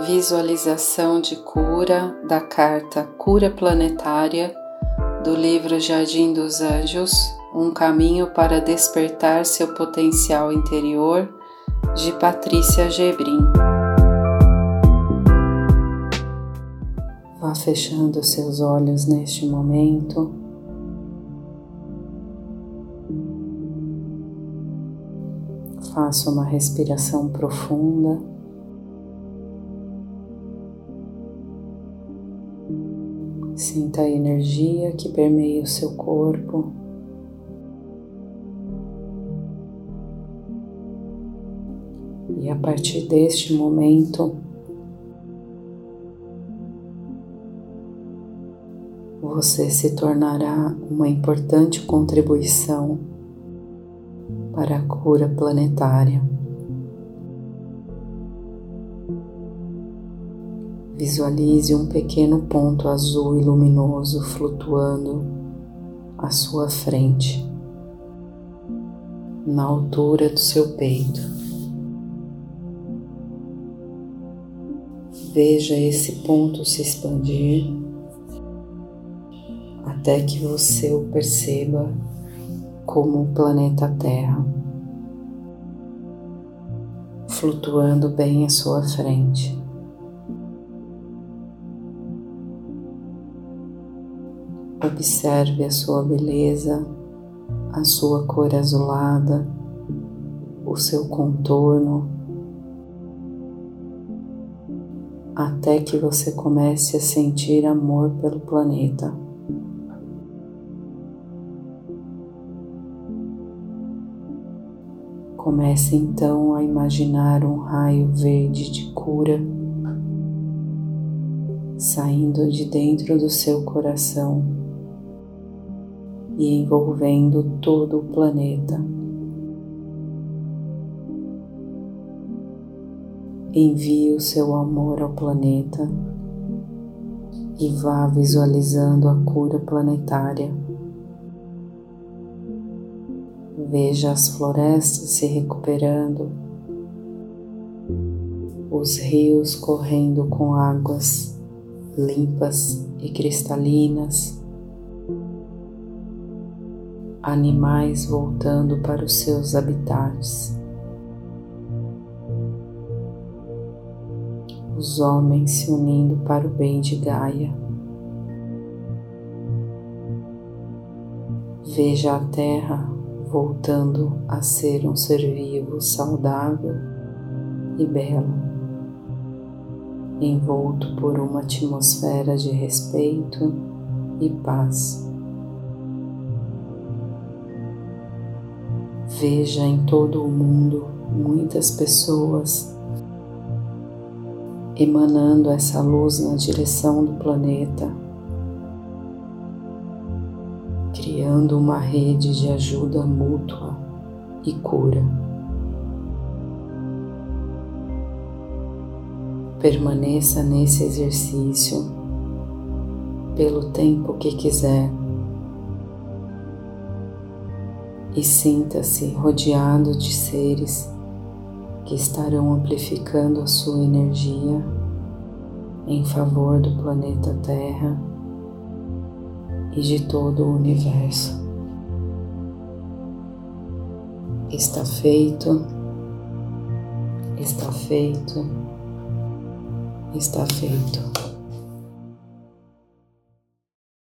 Visualização de cura da carta Cura Planetária do livro Jardim dos Anjos Um caminho para despertar seu potencial interior, de Patrícia Gebrim. Vá fechando seus olhos neste momento. Faça uma respiração profunda. Sinta a energia que permeia o seu corpo. E a partir deste momento, você se tornará uma importante contribuição para a cura planetária. Visualize um pequeno ponto azul e luminoso flutuando à sua frente, na altura do seu peito. Veja esse ponto se expandir até que você o perceba como o planeta Terra, flutuando bem à sua frente. Observe a sua beleza, a sua cor azulada, o seu contorno, até que você comece a sentir amor pelo planeta. Comece então a imaginar um raio verde de cura saindo de dentro do seu coração e envolvendo todo o planeta. Envie o seu amor ao planeta e vá visualizando a cura planetária. Veja as florestas se recuperando, os rios correndo com águas limpas e cristalinas, animais voltando para os seus habitats, os homens se unindo para o bem de Gaia. Veja a terra voltando a ser um ser vivo saudável e belo, envolto por uma atmosfera de respeito e paz. Veja em todo o mundo muitas pessoas emanando essa luz na direção do planeta criando uma rede de ajuda mútua e cura. Permaneça nesse exercício pelo tempo que quiser e sinta-se rodeado de seres que estarão amplificando a sua energia em favor do planeta Terra e de todo o universo. Está feito, está feito, está feito.